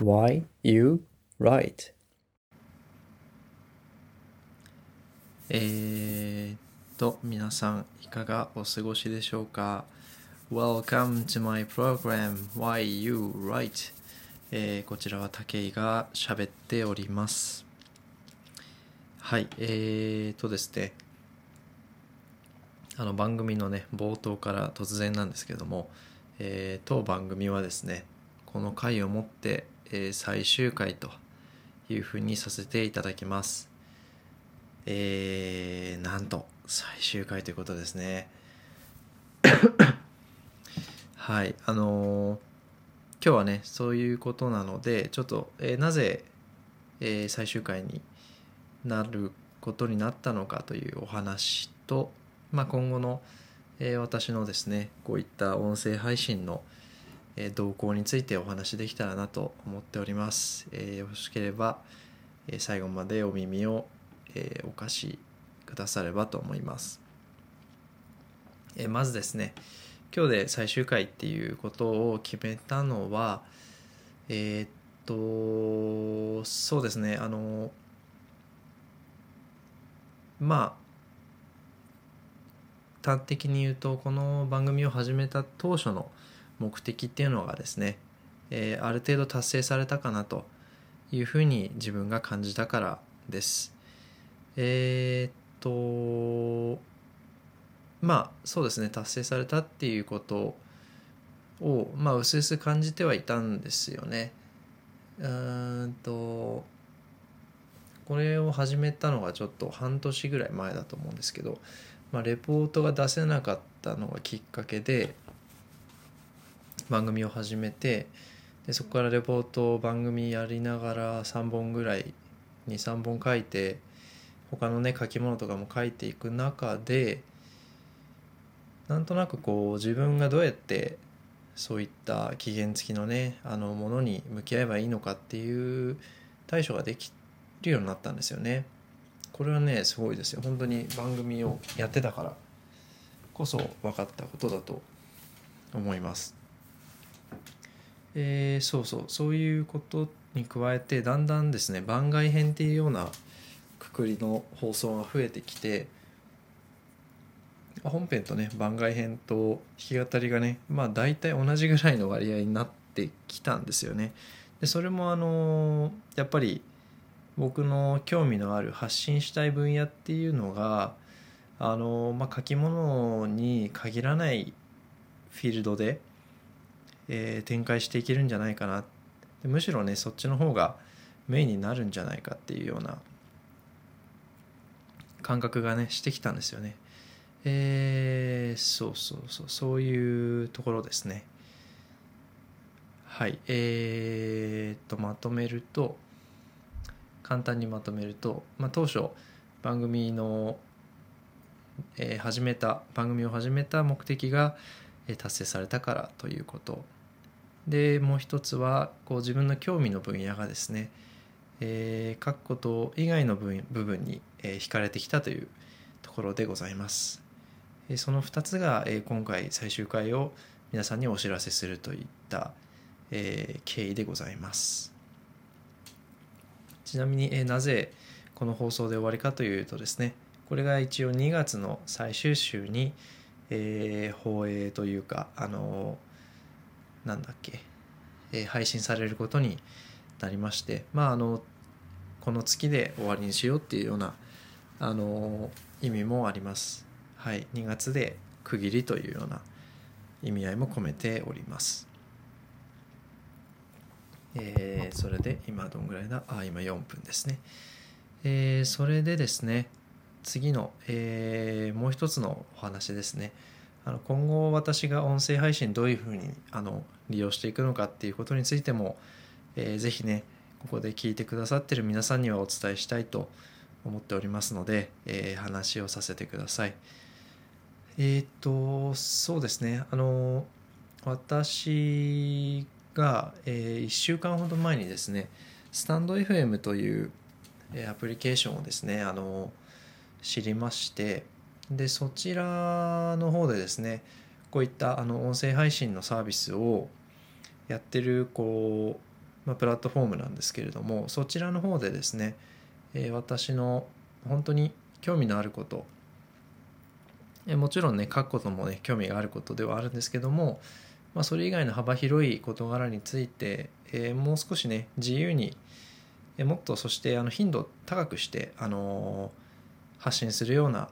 Why you write? えっと、皆さんいかがお過ごしでしょうか ?Welcome to my program Why You Write、えーこちらは武井が喋っております。はい、えーっとですね、あの番組のね、冒頭から突然なんですけども、えー当番組はですね、この回をもって、えー最終回というふうにさせていただきます。えー、なんと最終回ということですね。はい、あのー今日はね、そういうことなので、ちょっと、えーなぜ、えー最終回になることになったのかというお話と、まあ、今後の、え私のですね、こういった音声配信の、えー動向についてお話しできたらなと思っております。えーよろしければ、えー最後までお耳を、えーお貸しくださればと思います。えーまずですね、今日で最終回っていうことを決めたのは、えーっと、そうですね、あの、まあ、端的に言うと、この番組を始めた当初の目的っていうのがですね、えーある程度達成されたかなというふうに自分が感じたからです。えーっと、まあそうですね、達成されたっていうことを、まあ、うすうす感じてはいたんですよね。うーんと、これを始めたのがちょっと半年ぐらい前だと思うんですけど、まあ、レポートが出せなかったのがきっかけで番組を始めてでそこからレポートを番組やりながら3本ぐらい23本書いて他のね書き物とかも書いていく中でなんとなくこう自分がどうやってそういった期限付きのねあのものに向き合えばいいのかっていう対処ができるようになったんですよね。これはねすごいですよ本当に番組をやってたからこそ分かったことだと思います。えーそうそうそういうことに加えてだんだんですね番外編っていうようなくくりの放送が増えてきて本編とね番外編と弾き語りがねまあ大体同じぐらいの割合になってきたんですよね。でそれもあのやっぱり僕の興味のある発信したい分野っていうのがあの、まあ、書き物に限らないフィールドで、えー展開していけるんじゃないかなでむしろねそっちの方がメインになるんじゃないかっていうような感覚がねしてきたんですよね。えーそうそうそうそういうところですね。はいえー、とまとめると簡単にまとめると、まあ、当初番組の、えー始めた番組を始めた目的が、え達成されたからということでもう一つはこう自分の興味の分野がですね、えー書くこと以外の部分に、えー惹かれてきたというところでございます。えーその2つが、えー今回最終回を皆さんにお知らせするといった、えー経緯でございます。ちなみに、えーなぜこの放送で終わりかというとですねこれが一応2月の最終週に、えー放映というかあのーなんだっけ、えー配信されることになりましてまああのこの月で終わりにしようっていうようなあの意味もあります。はい。2月で区切りというような意味合いも込めております。えーそれで今どんぐらいだ？あ今4分ですね。えーそれでですね次の、えーもう一つのお話ですね。あの今後私が音声配信どういうふうにあの利用していくのかっていうことについても、えーぜひねここで聞いてくださってる皆さんにはお伝えしたいと思っておりますので、えー話をさせてください。えーっとそうですね。あの私が、え1週間ほど前にですねスタンド FM というえーアプリケーションをですねあの知りましてでそちらの方でですねこういったあの音声配信のサービスをやってるこう、まあ、プラットフォームなんですけれどもそちらの方でですね、えー私の本当に興味のあることえーもちろんね書くこともね興味があることではあるんですけども、まあ、それ以外の幅広い事柄について、えーもう少しね自由に、えーもっとそしてあの頻度高くして、あの発信するような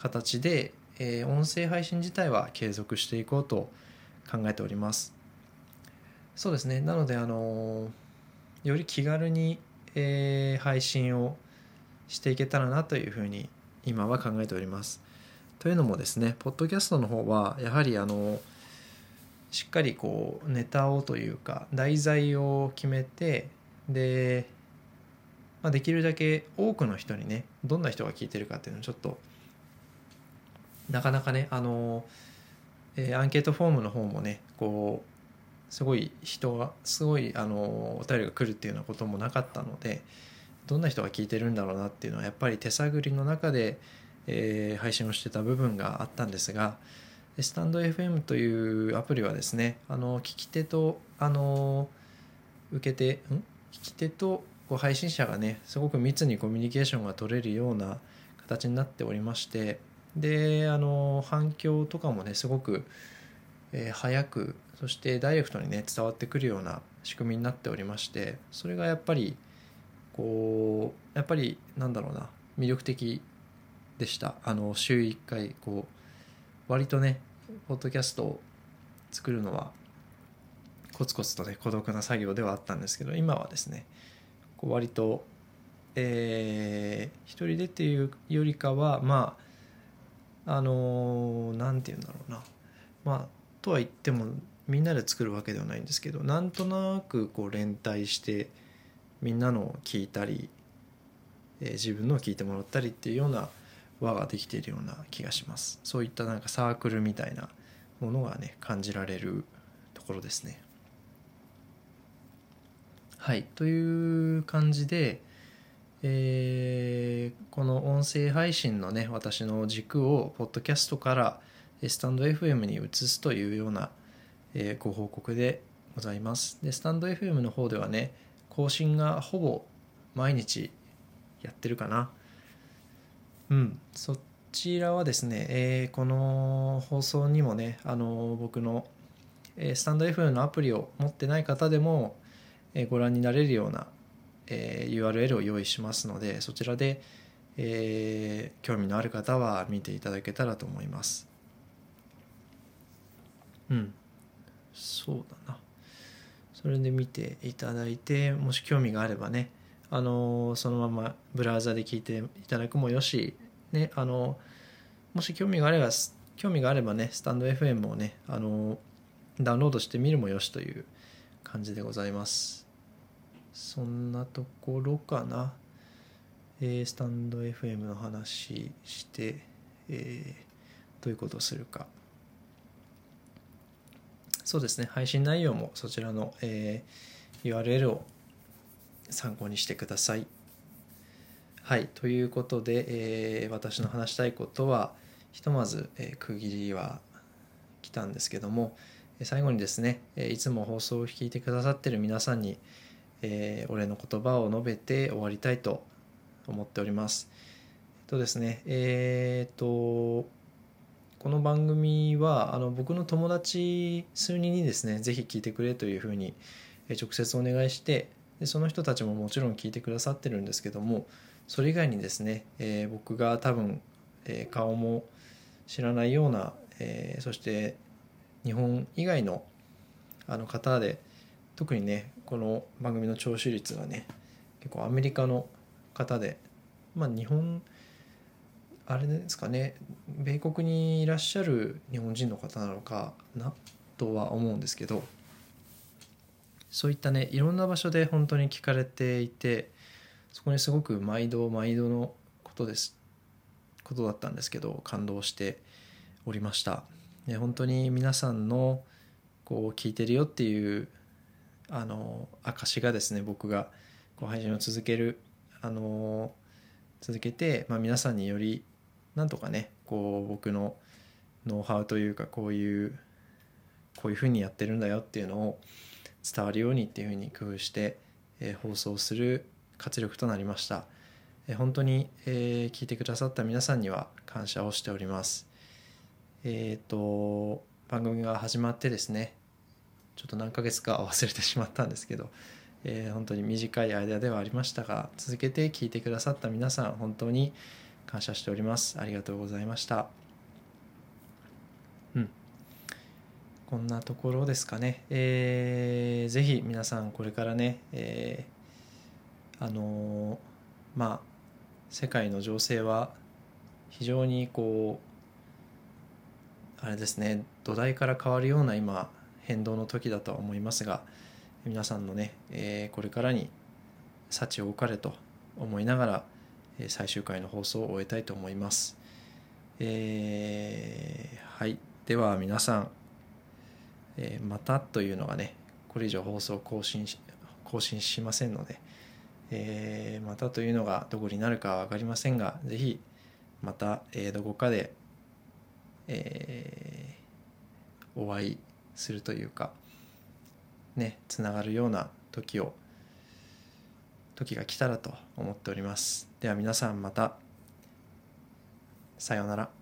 形で、えー音声配信自体は継続していこうと考えております。そうですね。なのであのーより気軽に、えー配信をしていけたらなというふうに今は考えております。というのもですねポッドキャストの方はやはりあのしっかりこうネタをというか題材を決めてで、まあ、できるだけ多くの人にねどんな人が聞いてるかっていうのをちょっとなかなかねあの、えーアンケートフォームの方もねこうすごい人がすごいあのお便りが来るっていうようなこともなかったのでどんな人が聞いてるんだろうなっていうのはやっぱり手探りの中で、えー配信をしてた部分があったんですがスタンド FM というアプリはですねあの聞き手とあの受け手ん？聞き手とこう配信者がねすごく密にコミュニケーションが取れるような形になっておりましてであの反響とかもねすごく、えー早くそしてダイレクトにね伝わってくるような仕組みになっておりましてそれがやっぱりこうやっぱりなんだろうな魅力的でした。あの週1回こう割とねポッドキャストを作るのはコツコツとね孤独な作業ではあったんですけど今はですねこう割とえー一人でっていうよりかはまああのなんて言うんだろうな。まあとは言ってもみんなで作るわけではないんですけどなんとなくこう連帯してみんなのを聞いたり、えー自分のを聞いてもらったりっていうような輪ができているような気がします。そういったなんかサークルみたいなものがね感じられるところですね。はい。という感じで、えーこの音声配信のね私の軸をポッドキャストからスタンド FM に移すというような、えーご報告でございます。でスタンド FM の方ではね更新がほぼ毎日やってるかな。うん。そちらはですね、えーこの放送にもねあの僕の、えスタンド FM のアプリを持ってない方でも、えご覧になれるような、えー URL を用意しますのでそちらで、えー興味のある方は見ていただけたらと思います。うん。そうだな。それで見ていただいてもし興味があればねあのそのままブラウザで聞いていただくもよし、ね、あのもし興味があれば興味があればねスタンド FM をねあのダウンロードしてみるもよしという感じでございます。そんなところかな、えースタンド FM の話して、えーどういうことをするか。そうですね。配信内容もそちらの、えー URL を参考にしてください。はい。ということで、えー私の話したいことはひとまず、えー区切りは来たんですけども最後にですね、いつも放送を聞いてくださっている皆さんに、えーお礼の言葉を述べて終わりたいと思っております。えっとですねえーっとこの番組はあの僕の友達数人にですねぜひ聞いてくれというふうに直接お願いしてでその人たちももちろん聞いてくださってるんですけどもそれ以外にですね、えー僕が多分、えー顔も知らないような、えーそして日本以外のあの方で特にねこの番組の聴取率がね結構アメリカの方でまあ日本あれですかね米国にいらっしゃる日本人の方なのかなとは思うんですけどそういったねいろんな場所で本当に聞かれていてそこにすごく毎度毎度のことですことだったんですけど感動しておりました。本当に皆さんのこう聞いてるよっていうあの証がですね僕がこう配信を続けるあの続けて、まあ、皆さんによりなんとかねこう僕のノウハウというかこういうこういうふうにやってるんだよっていうのを伝わるようにっていうふうに工夫して、えー放送する活力となりました、えー本当に、えー聞いてくださった皆さんには感謝をしております。えっ、と番組が始まってですねちょっと何ヶ月か忘れてしまったんですけど、えー本当に短い間ではありましたが続けて聞いてくださった皆さん本当に感謝しております。ありがとうございました。うん。こんなところですかね。えーぜひ皆さんこれからね、えーあのーまあ世界の情勢は非常にこうあれですね土台から変わるような今変動の時だとは思いますが皆さんのね、えーこれからに幸を置かれと思いながら、えー最終回の放送を終えたいと思います。えーはいでは皆さん、えーまたというのがねこれ以上放送更新し更新しませんので、えーまたというのがどこになるかは分かりませんがぜひまた、えーどこかで、えーお会いするというかねつながるような時を時が来たらと思っております。では皆さんまた。さようなら。